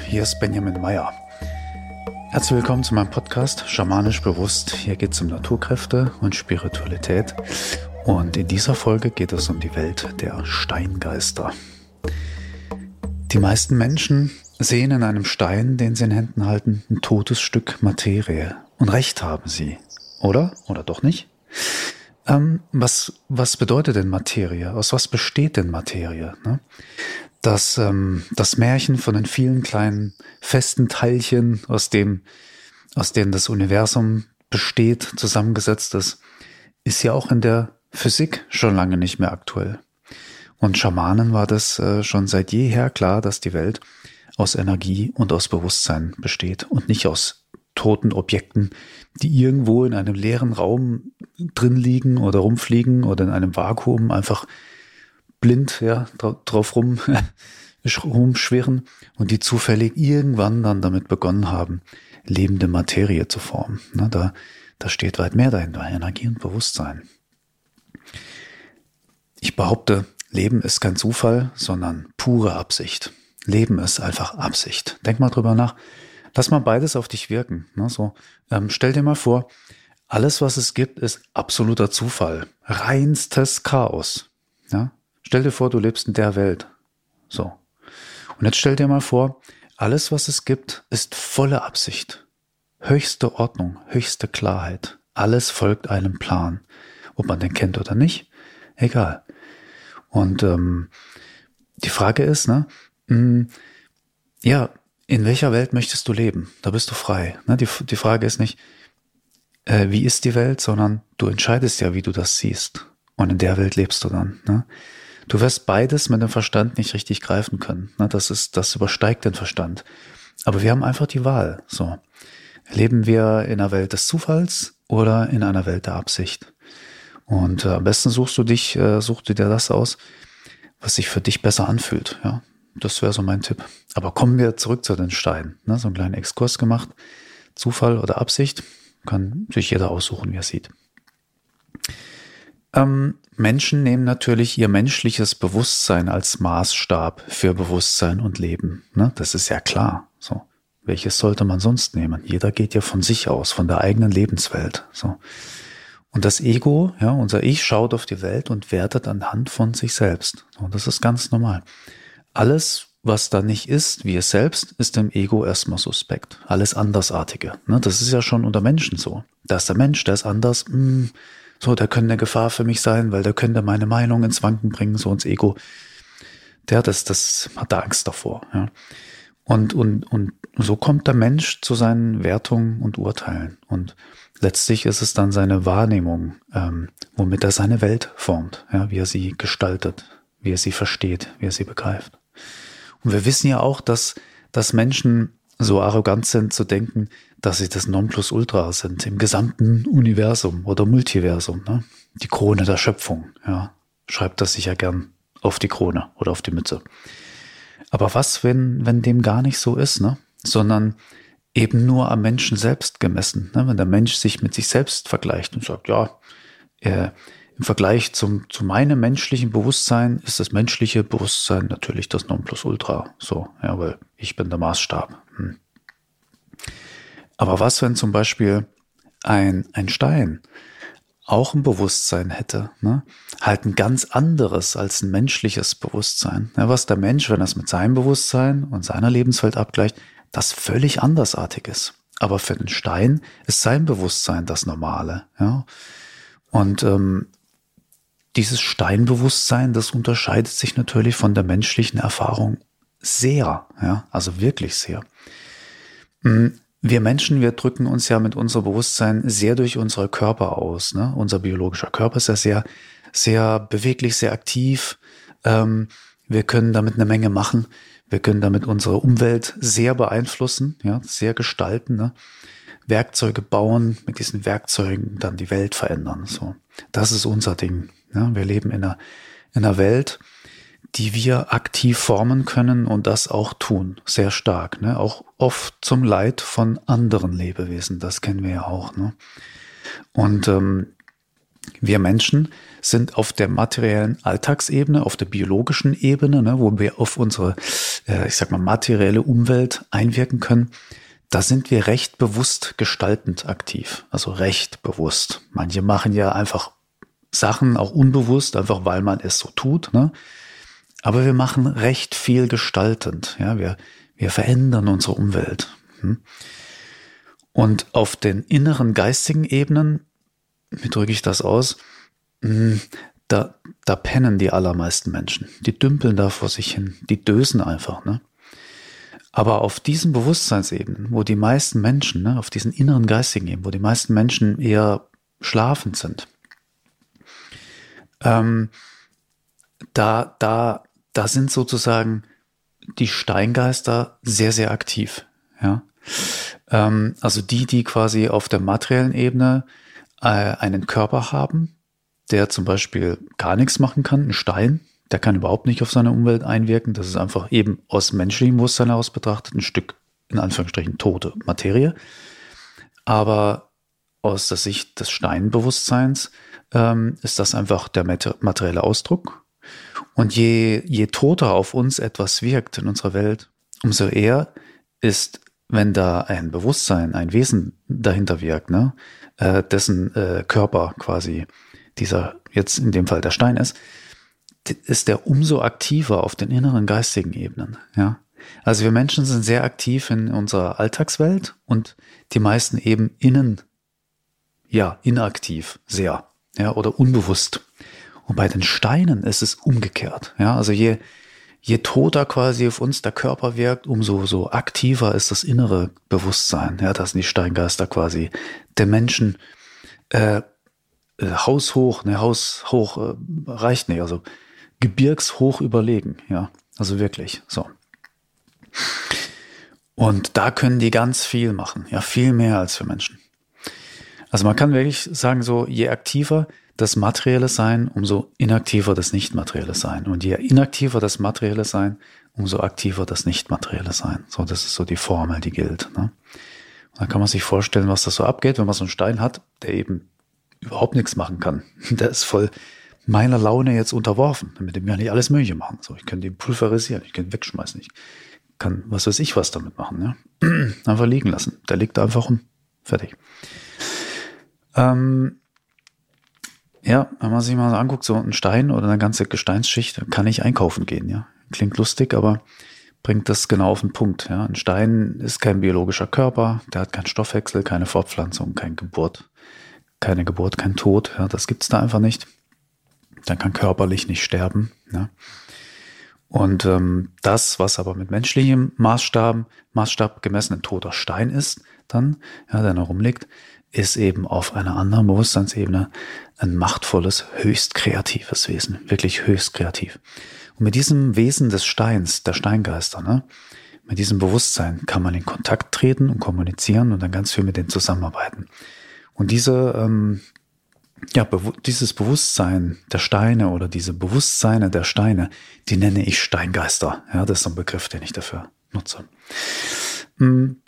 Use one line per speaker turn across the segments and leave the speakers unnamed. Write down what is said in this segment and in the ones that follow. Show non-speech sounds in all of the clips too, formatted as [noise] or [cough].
hier ist Benjamin Meyer. Herzlich willkommen zu meinem Podcast Schamanisch Bewusst. Hier geht es um Naturkräfte und Spiritualität. Und in dieser Folge geht es um die Welt der Steingeister. Die meisten Menschen sehen in einem Stein, den sie in Händen halten, ein totes Stück Materie. Und recht haben sie. Oder? Oder doch nicht? Ähm, was, was bedeutet denn Materie? Aus was besteht denn Materie? Ne? Das, ähm, das Märchen von den vielen kleinen festen Teilchen, aus dem, aus denen das Universum besteht, zusammengesetzt ist, ist ja auch in der Physik schon lange nicht mehr aktuell. Und Schamanen war das äh, schon seit jeher klar, dass die Welt aus Energie und aus Bewusstsein besteht und nicht aus toten Objekten, die irgendwo in einem leeren Raum drin liegen oder rumfliegen oder in einem Vakuum einfach blind ja, drauf rum, [laughs] rumschwirren und die zufällig irgendwann dann damit begonnen haben, lebende Materie zu formen. Na, da, da steht weit mehr dahinter, Energie und Bewusstsein. Ich behaupte, Leben ist kein Zufall, sondern pure Absicht. Leben ist einfach Absicht. Denk mal drüber nach. Lass mal beides auf dich wirken. Ne? So, ähm, stell dir mal vor, alles, was es gibt, ist absoluter Zufall. Reinstes Chaos. Stell dir vor, du lebst in der Welt. So. Und jetzt stell dir mal vor, alles, was es gibt, ist volle Absicht. Höchste Ordnung, höchste Klarheit. Alles folgt einem Plan. Ob man den kennt oder nicht, egal. Und ähm, die Frage ist, ne, hm, ja, in welcher Welt möchtest du leben? Da bist du frei. Ne? Die, die Frage ist nicht, äh, wie ist die Welt, sondern du entscheidest ja, wie du das siehst. Und in der Welt lebst du dann. Ne? Du wirst beides mit dem Verstand nicht richtig greifen können. Ne? Das ist, das übersteigt den Verstand. Aber wir haben einfach die Wahl. So. Leben wir in einer Welt des Zufalls oder in einer Welt der Absicht? Und äh, am besten suchst du dich, äh, suchst du dir das aus, was sich für dich besser anfühlt. Ja, das wäre so mein Tipp. Aber kommen wir zurück zu den Steinen. Ne? So einen kleinen Exkurs gemacht. Zufall oder Absicht kann sich jeder aussuchen, wie er sieht. Ähm, Menschen nehmen natürlich ihr menschliches Bewusstsein als Maßstab für Bewusstsein und Leben. Ne? Das ist ja klar. So. Welches sollte man sonst nehmen? Jeder geht ja von sich aus, von der eigenen Lebenswelt. So. Und das Ego, ja, unser Ich schaut auf die Welt und wertet anhand von sich selbst. Und das ist ganz normal. Alles, was da nicht ist, wie es selbst, ist dem Ego erstmal suspekt. Alles Andersartige. Ne? Das ist ja schon unter Menschen so. Da ist der Mensch, der ist anders. Mh, hm, so, der könnte eine Gefahr für mich sein, weil der könnte meine Meinung ins Wanken bringen, so ins Ego. Der, das, das hat da Angst davor. Ja. Und, und, und so kommt der Mensch zu seinen Wertungen und Urteilen. Und letztlich ist es dann seine Wahrnehmung, ähm, womit er seine Welt formt, ja, wie er sie gestaltet, wie er sie versteht, wie er sie begreift. Und wir wissen ja auch, dass, dass Menschen so arrogant sind zu denken, dass sie das Nonplusultra sind im gesamten Universum oder Multiversum, ne? die Krone der Schöpfung. Ja, schreibt das sicher gern auf die Krone oder auf die Mütze. Aber was, wenn, wenn dem gar nicht so ist, ne? sondern eben nur am Menschen selbst gemessen. Ne? Wenn der Mensch sich mit sich selbst vergleicht und sagt, ja, äh, im Vergleich zum, zu meinem menschlichen Bewusstsein ist das menschliche Bewusstsein natürlich das Nonplusultra. So, ja, weil ich bin der Maßstab. Hm. Aber was, wenn zum Beispiel ein, ein Stein auch ein Bewusstsein hätte, ne? halt ein ganz anderes als ein menschliches Bewusstsein. Ja, was der Mensch, wenn er es mit seinem Bewusstsein und seiner Lebenswelt abgleicht, das völlig andersartig ist. Aber für den Stein ist sein Bewusstsein das Normale. Ja? Und ähm, dieses Steinbewusstsein, das unterscheidet sich natürlich von der menschlichen Erfahrung sehr, ja, also wirklich sehr. Hm, wir Menschen, wir drücken uns ja mit unserem Bewusstsein sehr durch unsere Körper aus. Ne? Unser biologischer Körper ist ja sehr, sehr beweglich, sehr aktiv. Ähm, wir können damit eine Menge machen. Wir können damit unsere Umwelt sehr beeinflussen, ja, sehr gestalten. Ne? Werkzeuge bauen, mit diesen Werkzeugen dann die Welt verändern. So, das ist unser Ding. Ja, wir leben in einer, in einer Welt, die wir aktiv formen können und das auch tun, sehr stark. Ne? Auch oft zum Leid von anderen Lebewesen, das kennen wir ja auch. Ne? Und ähm, Wir Menschen sind auf der materiellen Alltagsebene, auf der biologischen Ebene, ne, wo wir auf unsere, äh, ich sag mal, materielle Umwelt einwirken können. Da sind wir recht bewusst gestaltend aktiv. Also recht bewusst. Manche machen ja einfach Sachen auch unbewusst, einfach weil man es so tut. Ne? Aber wir machen recht viel gestaltend. Ja, wir, wir verändern unsere Umwelt. Hm? Und auf den inneren geistigen Ebenen, wie drücke ich das aus? Hm, da, da pennen die allermeisten Menschen. Die dümpeln da vor sich hin. Die dösen einfach. Ne? Aber auf diesen Bewusstseinsebenen, wo die meisten Menschen, ne, auf diesen inneren geistigen Ebenen, wo die meisten Menschen eher schlafend sind, ähm, da, da, da sind sozusagen die Steingeister sehr, sehr aktiv. Ja? Ähm, also die, die quasi auf der materiellen Ebene äh, einen Körper haben, der zum Beispiel gar nichts machen kann, ein Stein, der kann überhaupt nicht auf seine Umwelt einwirken. Das ist einfach eben aus menschlichem Bewusstsein heraus betrachtet ein Stück, in Anführungsstrichen, tote Materie. Aber aus der Sicht des Steinbewusstseins ähm, ist das einfach der materielle Ausdruck. Und je, je toter auf uns etwas wirkt in unserer Welt, umso eher ist, wenn da ein Bewusstsein, ein Wesen dahinter wirkt, ne, äh, dessen äh, Körper quasi dieser jetzt in dem Fall der Stein ist, ist der umso aktiver auf den inneren geistigen Ebenen. Ja, also wir Menschen sind sehr aktiv in unserer Alltagswelt und die meisten eben innen, ja, inaktiv, sehr ja, oder unbewusst. Und bei den Steinen ist es umgekehrt. Ja, also je, je toter quasi auf uns der Körper wirkt, umso so aktiver ist das innere Bewusstsein. Ja, das sind die Steingeister quasi der Menschen äh, äh, haushoch, ne, haushoch äh, reicht nicht, also gebirgshoch überlegen. Ja, also wirklich so. Und da können die ganz viel machen. Ja, viel mehr als für Menschen. Also man kann wirklich sagen, so je aktiver das materielle Sein, umso inaktiver das nicht-materielle Sein. Und je inaktiver das materielle Sein, umso aktiver das nicht-materielle Sein. So, das ist so die Formel, die gilt. Ne? Dann kann man sich vorstellen, was das so abgeht, wenn man so einen Stein hat, der eben überhaupt nichts machen kann. [laughs] Der ist voll meiner Laune jetzt unterworfen, damit dem ja nicht alles Mögliche machen. So, ich könnte ihn pulverisieren, ich könnte ihn wegschmeißen, ich kann was weiß ich was damit machen. Ne? [clears throat] Einfach liegen lassen. Der liegt einfach um. Fertig. Ähm, ja, wenn man sich mal anguckt, so ein Stein oder eine ganze Gesteinsschicht, kann ich einkaufen gehen, ja. Klingt lustig, aber bringt das genau auf den Punkt, ja. Ein Stein ist kein biologischer Körper, der hat keinen Stoffwechsel, keine Fortpflanzung, keine Geburt, keine Geburt, kein Tod, ja. Das gibt's da einfach nicht. Dann kann körperlich nicht sterben, ja. Und ähm, das, was aber mit menschlichem Maßstab, Maßstab gemessen ein toter Stein ist, dann, ja, der noch rumliegt, ist eben auf einer anderen Bewusstseinsebene ein machtvolles, höchst kreatives Wesen, wirklich höchst kreativ. Und mit diesem Wesen des Steins, der Steingeister, ne, mit diesem Bewusstsein kann man in Kontakt treten und kommunizieren und dann ganz viel mit denen zusammenarbeiten. Und diese, ähm, ja, bewu dieses Bewusstsein der Steine oder diese Bewusstseine der Steine, die nenne ich Steingeister. Ja, das ist ein Begriff, den ich dafür nutze. Hm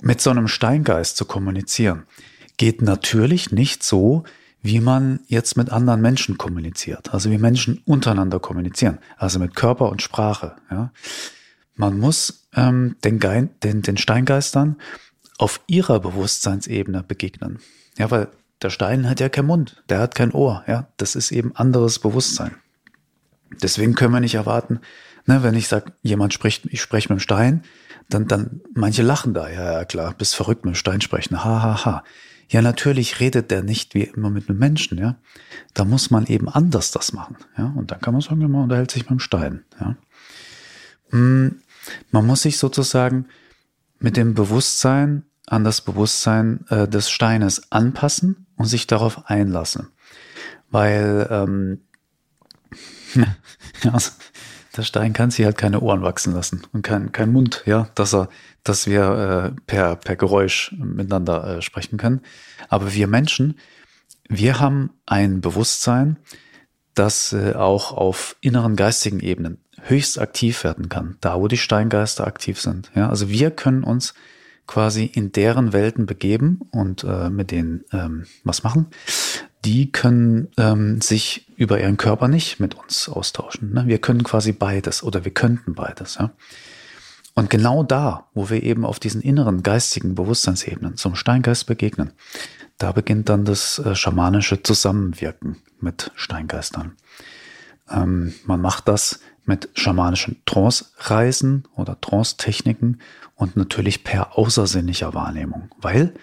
mit so einem Steingeist zu kommunizieren, geht natürlich nicht so, wie man jetzt mit anderen Menschen kommuniziert, also wie Menschen untereinander kommunizieren, also mit Körper und Sprache. Ja. Man muss ähm, den, Gein, den, den Steingeistern auf ihrer Bewusstseinsebene begegnen. Ja, weil der Stein hat ja keinen Mund, der hat kein Ohr. Ja, das ist eben anderes Bewusstsein. Deswegen können wir nicht erwarten, ne, wenn ich sage, jemand spricht, ich spreche mit dem Stein, dann, dann, manche lachen da, ja, ja, klar, bist verrückt mit dem Stein sprechen, ha, ha, ha. Ja, natürlich redet der nicht wie immer mit einem Menschen, ja. Da muss man eben anders das machen, ja. Und dann kann man sagen, man unterhält sich mit dem Stein, ja. Hm, man muss sich sozusagen mit dem Bewusstsein an das Bewusstsein äh, des Steines anpassen und sich darauf einlassen. Weil ähm, [laughs] ja, der Stein kann sich halt keine Ohren wachsen lassen und kein, kein Mund, ja, dass er, dass wir äh, per, per Geräusch miteinander äh, sprechen können. Aber wir Menschen, wir haben ein Bewusstsein, das äh, auch auf inneren geistigen Ebenen höchst aktiv werden kann, da wo die Steingeister aktiv sind. Ja, also wir können uns quasi in deren Welten begeben und äh, mit denen ähm, was machen, die können ähm, sich über ihren Körper nicht mit uns austauschen. Ne? Wir können quasi beides oder wir könnten beides. Ja? Und genau da, wo wir eben auf diesen inneren geistigen Bewusstseinsebenen zum Steingeist begegnen, da beginnt dann das äh, schamanische Zusammenwirken mit Steingeistern. Ähm, man macht das mit schamanischen Trance-Reisen oder Trance-Techniken und natürlich per außersinnlicher Wahrnehmung, weil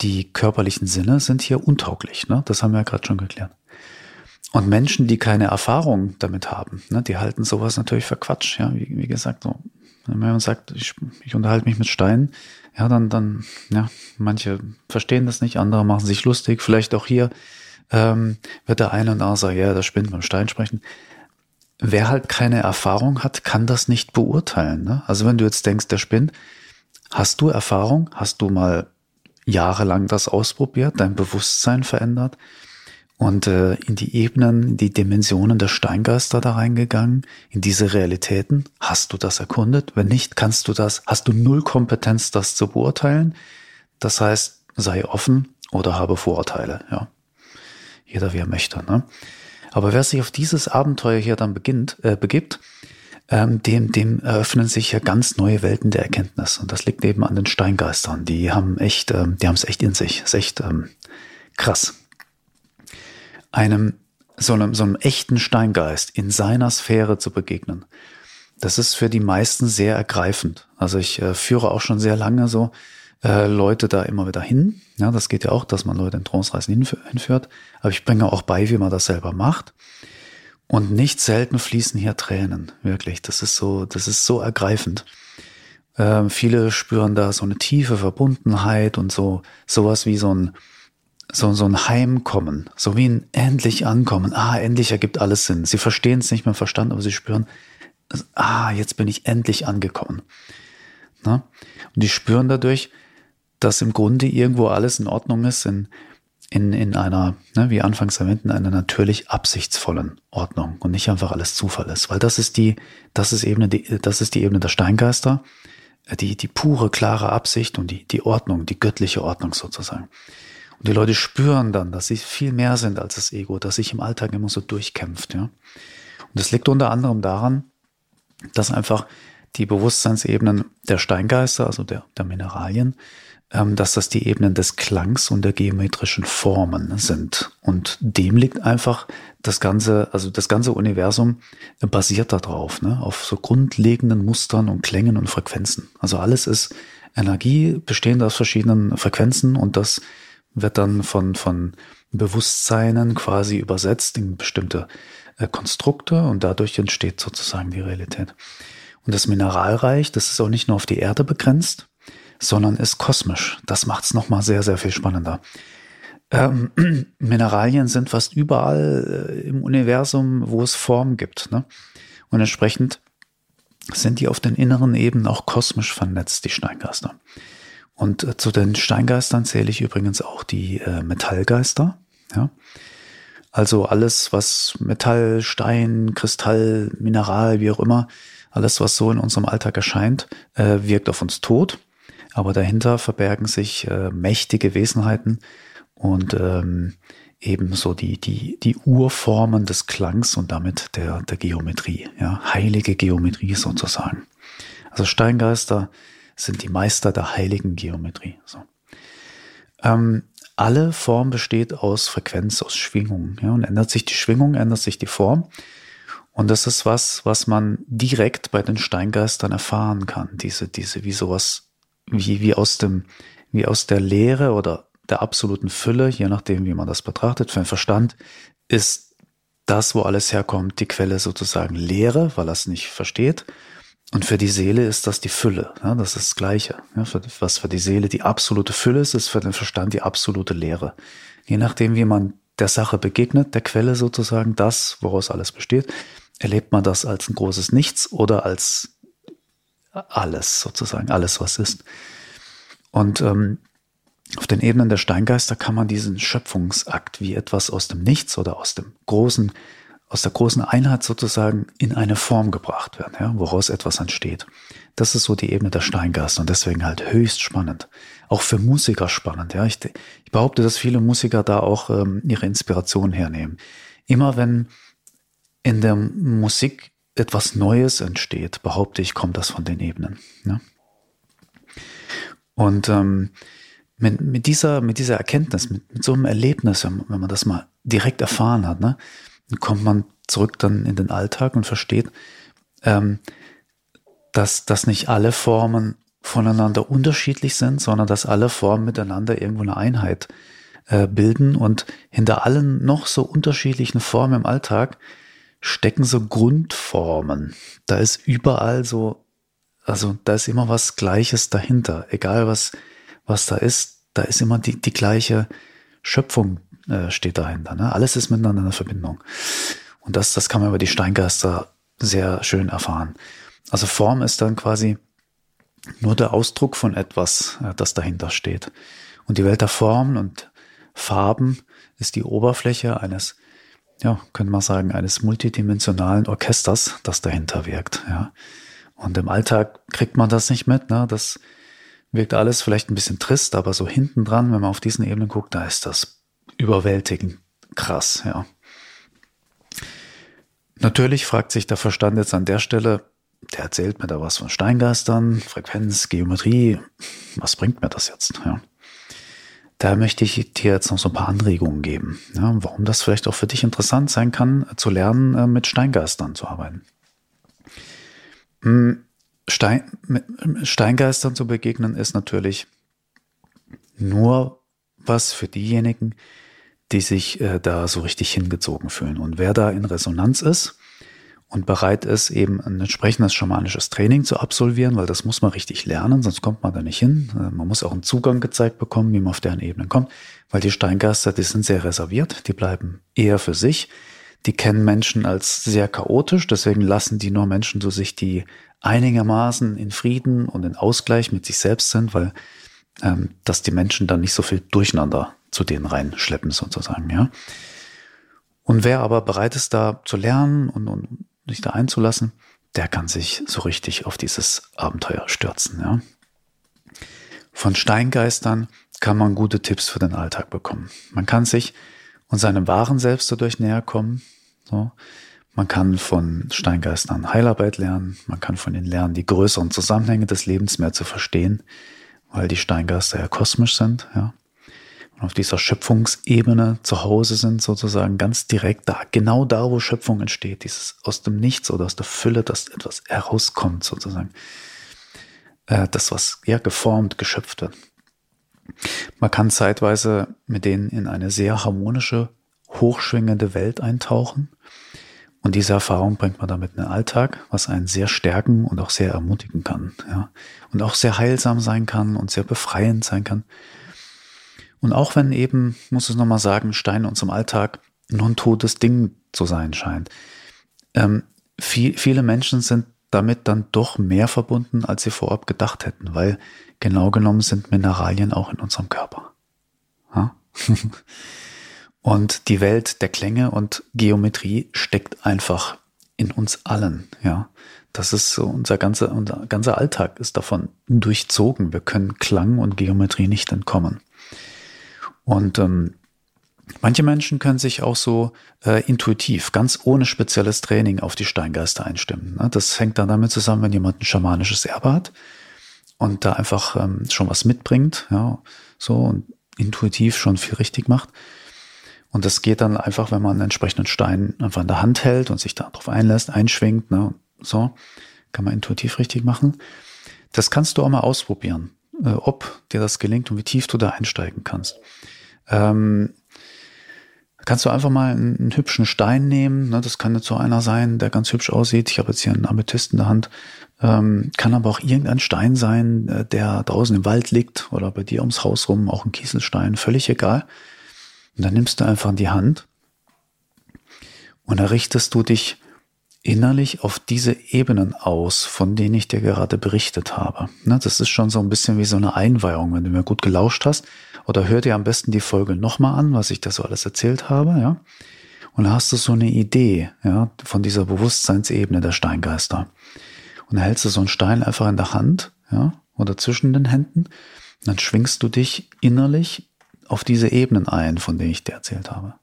die körperlichen Sinne sind hier untauglich. Ne? Das haben wir ja gerade schon geklärt. Und Menschen, die keine Erfahrung damit haben, ne, die halten sowas natürlich für Quatsch. Ja, wie, wie gesagt, so, wenn man sagt, ich, ich unterhalte mich mit Steinen, ja, dann, dann, ja, manche verstehen das nicht, andere machen sich lustig. Vielleicht auch hier ähm, wird der eine und andere sagen, ja, das spinnt beim Stein sprechen. Wer halt keine Erfahrung hat, kann das nicht beurteilen. Ne? Also wenn du jetzt denkst, der spinnt, hast du Erfahrung? Hast du mal jahrelang das ausprobiert, dein Bewusstsein verändert und äh, in die Ebenen, die Dimensionen der Steingeister da reingegangen, in diese Realitäten. Hast du das erkundet? Wenn nicht, kannst du das, hast du null Kompetenz, das zu beurteilen. Das heißt, sei offen oder habe Vorurteile, ja. Jeder wie er möchte, ne? Aber wer sich auf dieses Abenteuer hier dann beginnt, äh, begibt, ähm, dem, dem eröffnen sich ja ganz neue Welten der Erkenntnis. Und das liegt eben an den Steingeistern. Die haben echt, ähm, die haben es echt in sich. Ist echt ähm, krass. Einem so einem, so einem echten Steingeist in seiner Sphäre zu begegnen, das ist für die meisten sehr ergreifend. Also ich äh, führe auch schon sehr lange so äh, Leute da immer wieder hin. Ja, das geht ja auch, dass man Leute in Trance-Reisen hinführt. Aber ich bringe auch bei, wie man das selber macht. Und nicht selten fließen hier Tränen, wirklich. Das ist so, das ist so ergreifend. Ähm, viele spüren da so eine tiefe Verbundenheit und so, sowas wie so ein, so, so ein Heimkommen, so wie ein endlich ankommen. Ah, endlich ergibt alles Sinn. Sie verstehen es nicht mehr verstanden, aber sie spüren, ah, jetzt bin ich endlich angekommen. Na? Und die spüren dadurch, dass im Grunde irgendwo alles in Ordnung ist, in, in, in einer, ne, wie anfangs erwähnt, in einer natürlich absichtsvollen Ordnung und nicht einfach alles Zufall ist. Weil das ist die, das ist Ebene, die, das ist die Ebene der Steingeister, die, die pure, klare Absicht und die, die Ordnung, die göttliche Ordnung sozusagen. Und die Leute spüren dann, dass sie viel mehr sind als das Ego, das sich im Alltag immer so durchkämpft, ja. Und das liegt unter anderem daran, dass einfach die Bewusstseinsebenen der Steingeister, also der, der Mineralien, dass das die Ebenen des Klangs und der geometrischen Formen sind. Und dem liegt einfach das ganze, also das ganze Universum basiert darauf, ne? auf so grundlegenden Mustern und Klängen und Frequenzen. Also alles ist Energie bestehend aus verschiedenen Frequenzen und das wird dann von, von Bewusstseinen quasi übersetzt in bestimmte äh, Konstrukte und dadurch entsteht sozusagen die Realität. Und das Mineralreich, das ist auch nicht nur auf die Erde begrenzt, sondern ist kosmisch. Das macht es nochmal sehr, sehr viel spannender. Ähm, [clears throat] Mineralien sind fast überall äh, im Universum, wo es Form gibt. Ne? Und entsprechend sind die auf den inneren Ebenen auch kosmisch vernetzt, die Steingeister. Und äh, zu den Steingeistern zähle ich übrigens auch die äh, Metallgeister. Ja? Also alles, was Metall, Stein, Kristall, Mineral, wie auch immer, alles, was so in unserem Alltag erscheint, äh, wirkt auf uns tot aber dahinter verbergen sich äh, mächtige Wesenheiten und ähm, ebenso die, die, die Urformen des Klangs und damit der, der Geometrie, ja, heilige Geometrie sozusagen. Also Steingeister sind die Meister der heiligen Geometrie. So. Ähm, alle Form besteht aus Frequenz, aus Schwingung. Ja, und ändert sich die Schwingung, ändert sich die Form. Und das ist was, was man direkt bei den Steingeistern erfahren kann. Diese, diese, wie sowas wie, wie aus dem, wie aus der Lehre oder der absoluten Fülle, je nachdem, wie man das betrachtet, für den Verstand, ist das, wo alles herkommt, die Quelle sozusagen Leere, weil er es nicht versteht. Und für die Seele ist das die Fülle. Ja, das ist das Gleiche. Ja, für, was für die Seele die absolute Fülle ist, ist für den Verstand die absolute Leere. Je nachdem, wie man der Sache begegnet, der Quelle sozusagen, das, woraus alles besteht, erlebt man das als ein großes Nichts oder als alles sozusagen, alles was ist. Und ähm, auf den Ebenen der Steingeister kann man diesen Schöpfungsakt wie etwas aus dem Nichts oder aus dem Großen aus der großen Einheit sozusagen in eine Form gebracht werden, ja, woraus etwas entsteht. Das ist so die Ebene der Steingast und deswegen halt höchst spannend. Auch für Musiker spannend, ja. Ich, ich behaupte, dass viele Musiker da auch ähm, ihre Inspiration hernehmen. Immer wenn in der Musik etwas Neues entsteht, behaupte ich, kommt das von den Ebenen. Ja? Und ähm, mit, mit, dieser, mit dieser Erkenntnis, mit, mit so einem Erlebnis, wenn, man das mal direkt erfahren hat, ne, kommt man zurück dann in den Alltag und versteht, ähm, dass, dass nicht alle Formen voneinander unterschiedlich sind, sondern dass alle Formen miteinander irgendwo eine Einheit äh, bilden und hinter allen noch so unterschiedlichen Formen im Alltag stecken so Grundformen. Da ist überall so, also da ist immer was Gleiches dahinter. Egal was, was da ist, da ist immer die, die gleiche Schöpfung äh, steht dahinter. Ne? Alles ist miteinander in Verbindung. Und das, das kann man über die Steingeister sehr schön erfahren. Also Form ist dann quasi nur der Ausdruck von etwas, äh, das dahinter steht. Und die Welt der Formen und Farben ist die Oberfläche eines ja, könnte man sagen, eines multidimensionalen Orchesters, das dahinter wirkt. Ja. Und im Alltag kriegt man das nicht mit. Ne? Das wirkt alles vielleicht ein bisschen trist, aber so hinten dran, wenn man auf diesen Ebenen guckt, da ist das überwältigend krass. Ja. Natürlich fragt sich der Verstand jetzt an der Stelle, der erzählt mir da was von Steingeistern, Frequenz, Geometrie. Was bringt mir das jetzt? Ja. Da möchte ich dir jetzt noch so ein paar Anregungen geben, ja, warum das vielleicht auch für dich interessant sein kann, zu lernen, äh, mit Steingeistern zu arbeiten. Hm, Stein, Steingeistern zu begegnen ist natürlich nur was für diejenigen, die sich äh, da so richtig hingezogen fühlen. Und wer da in Resonanz ist, und bereit ist, eben ein entsprechendes schamanisches Training zu absolvieren, weil das muss man richtig lernen, sonst kommt man da nicht hin. Äh, man muss auch einen Zugang gezeigt bekommen, wie man auf deren Ebenen kommt, weil die Steingeister, die sind sehr reserviert, die bleiben eher für sich. Die kennen Menschen als sehr chaotisch, deswegen lassen die nur Menschen zu sich, die einigermaßen in Frieden und in Ausgleich mit sich selbst sind, weil ähm, dass die Menschen dann nicht so viel Durcheinander zu denen reinschleppen sozusagen, ja. Und wer aber bereit ist, da zu lernen und, und sich da einzulassen, der kann sich so richtig auf dieses Abenteuer stürzen. Ja. Von Steingeistern kann man gute Tipps für den Alltag bekommen. Man kann sich und seinem wahren Selbst dadurch näher kommen. So. Man kann von Steingeistern Heilarbeit lernen. Man kann von ihnen lernen, die größeren Zusammenhänge des Lebens mehr zu verstehen, weil die Steingeister ja kosmisch sind. Ja auf dieser Schöpfungsebene zu Hause sind, sozusagen ganz direkt da, genau da, wo Schöpfung entsteht, dieses aus dem Nichts oder aus der Fülle, dass etwas herauskommt, sozusagen. Äh, das, was ja geformt, geschöpft wird. Man kann zeitweise mit denen in eine sehr harmonische, hochschwingende Welt eintauchen. Und diese Erfahrung bringt man damit in den Alltag, was einen sehr stärken und auch sehr ermutigen kann. Ja. Und auch sehr heilsam sein kann und sehr befreiend sein kann. Und auch wenn eben, muss ich nochmal sagen, Stein in unserem Alltag nur ein totes Ding zu sein scheint. Ähm, viel, viele Menschen sind damit dann doch mehr verbunden, als sie vorab gedacht hätten, weil genau genommen sind Mineralien auch in unserem Körper. [laughs] Und die Welt der Klänge und Geometrie steckt einfach in uns allen, ja. Das ist so unser ganzer, unser ganzer Alltag ist davon durchzogen. Wir können Klang und Geometrie nicht entkommen. Und ähm, manche Menschen können sich auch so äh, intuitiv, ganz ohne spezielles Training auf die Steingeister einstimmen. Ne? Das hängt dann damit zusammen, wenn jemand ein schamanisches Erbe hat und da einfach ähm, schon was mitbringt, ja, so und intuitiv schon viel richtig macht. Und das geht dann einfach, wenn man einen entsprechenden Stein einfach in der Hand hält und sich darauf einlässt, einschwingt, ne, so, kann man intuitiv richtig machen. Das kannst du auch mal ausprobieren, äh, ob dir das gelingt und wie tief du da einsteigen kannst. Ähm, kannst du einfach mal einen, einen hübschen Stein nehmen. Ne? Das kann jetzt so einer sein, der ganz hübsch aussieht. Ich habe jetzt hier einen Amethyst in der Hand. Ähm, kann aber auch irgendein Stein sein, äh, der draußen im Wald liegt oder bei dir ums Haus rum, auch ein Kieselstein, völlig egal. Und dann nimmst du einfach in die Hand und errichtest du dich innerlich auf diese Ebenen aus, von denen ich dir gerade berichtet habe. Ne, das ist schon so ein bisschen wie so eine Einweihung, wenn du mir gut gelauscht hast. Oder hör dir am besten die Folge nochmal an, was ich da so alles erzählt habe, ja. Und da hast du so eine Idee, ja, von dieser Bewusstseinsebene der Steingeister. Und da hältst du so einen Stein einfach in der Hand, ja, oder zwischen den Händen. Dann schwingst du dich innerlich auf diese Ebenen ein, von denen ich dir erzählt habe.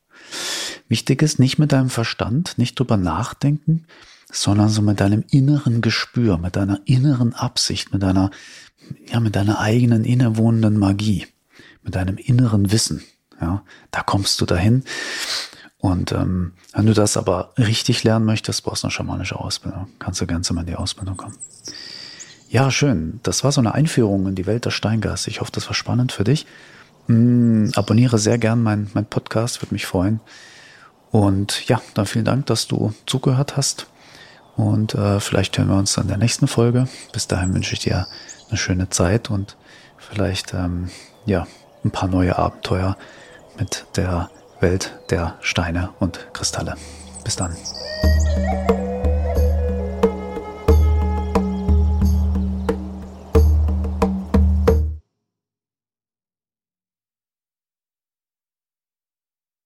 Wichtig ist, nicht mit deinem Verstand, nicht drüber nachdenken, sondern so mit deinem inneren Gespür, mit deiner inneren Absicht, mit deiner, ja, mit deiner eigenen innewohnenden Magie, mit deinem inneren Wissen. Ja, da kommst du dahin. Und ähm, wenn du das aber richtig lernen möchtest, brauchst du eine schamanische Ausbildung. Kannst du ganz in die Ausbildung kommen. Ja, schön. Das war so eine Einführung in die Welt der Steingeister. Ich hoffe, das war spannend für dich. Mm, abonniere sehr gern meinen mein Podcast, würde mich freuen. Und ja, dann vielen Dank, dass du zugehört hast. Und äh, vielleicht hören wir uns in der nächsten Folge. Bis dahin wünsche ich dir eine schöne Zeit und vielleicht ähm, ja ein paar neue Abenteuer mit der Welt der Steine und Kristalle. Bis dann.